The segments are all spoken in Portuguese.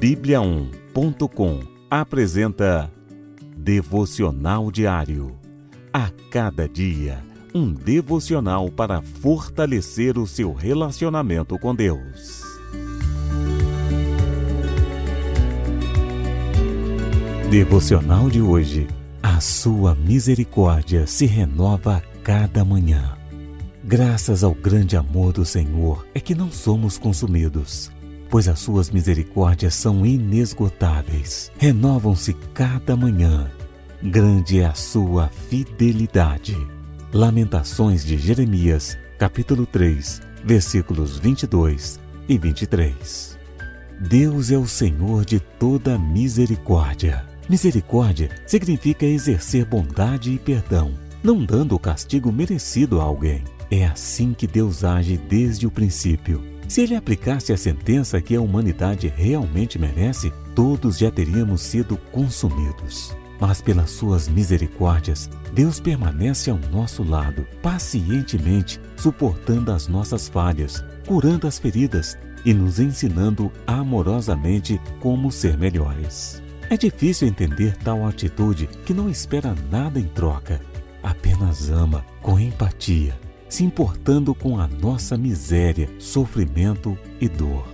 Bíblia1.com apresenta Devocional Diário. A cada dia, um devocional para fortalecer o seu relacionamento com Deus. Devocional de hoje. A sua misericórdia se renova a cada manhã. Graças ao grande amor do Senhor é que não somos consumidos, pois as suas misericórdias são inesgotáveis, renovam-se cada manhã. Grande é a sua fidelidade. Lamentações de Jeremias, capítulo 3, versículos 22 e 23. Deus é o Senhor de toda misericórdia. Misericórdia significa exercer bondade e perdão, não dando o castigo merecido a alguém. É assim que Deus age desde o princípio. Se ele aplicasse a sentença que a humanidade realmente merece, todos já teríamos sido consumidos. Mas pelas suas misericórdias, Deus permanece ao nosso lado, pacientemente suportando as nossas falhas, curando as feridas e nos ensinando amorosamente como ser melhores. É difícil entender tal atitude que não espera nada em troca, apenas ama com empatia se importando com a nossa miséria, sofrimento e dor.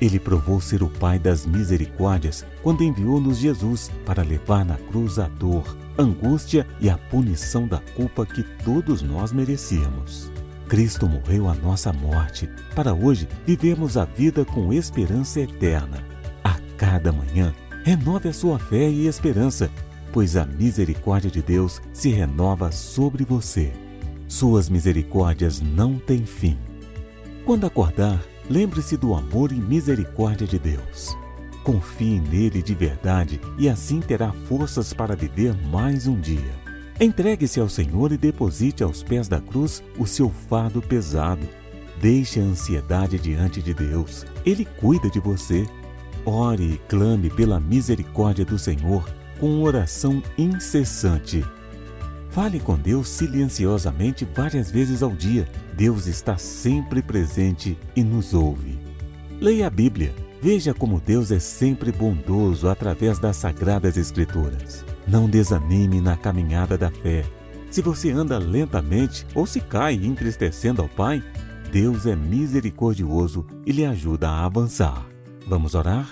Ele provou ser o Pai das misericórdias quando enviou-nos Jesus para levar na cruz a dor, angústia e a punição da culpa que todos nós merecíamos. Cristo morreu a nossa morte, para hoje vivemos a vida com esperança eterna. A cada manhã, renove a sua fé e esperança, pois a misericórdia de Deus se renova sobre você. Suas misericórdias não têm fim. Quando acordar, lembre-se do amor e misericórdia de Deus. Confie nele de verdade e assim terá forças para viver mais um dia. Entregue-se ao Senhor e deposite aos pés da cruz o seu fardo pesado. Deixe a ansiedade diante de Deus. Ele cuida de você. Ore e clame pela misericórdia do Senhor com oração incessante Fale com Deus silenciosamente várias vezes ao dia. Deus está sempre presente e nos ouve. Leia a Bíblia. Veja como Deus é sempre bondoso através das Sagradas Escrituras. Não desanime na caminhada da fé. Se você anda lentamente ou se cai entristecendo ao Pai, Deus é misericordioso e lhe ajuda a avançar. Vamos orar?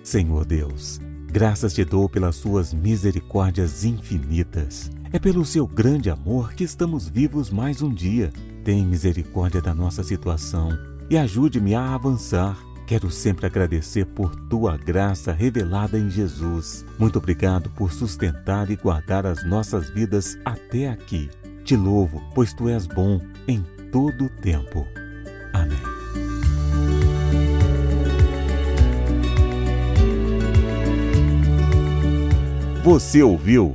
Senhor Deus, graças te dou pelas suas misericórdias infinitas. É pelo seu grande amor que estamos vivos mais um dia. Tem misericórdia da nossa situação e ajude-me a avançar. Quero sempre agradecer por tua graça revelada em Jesus. Muito obrigado por sustentar e guardar as nossas vidas até aqui. Te louvo, pois tu és bom em todo o tempo. Amém. Você ouviu?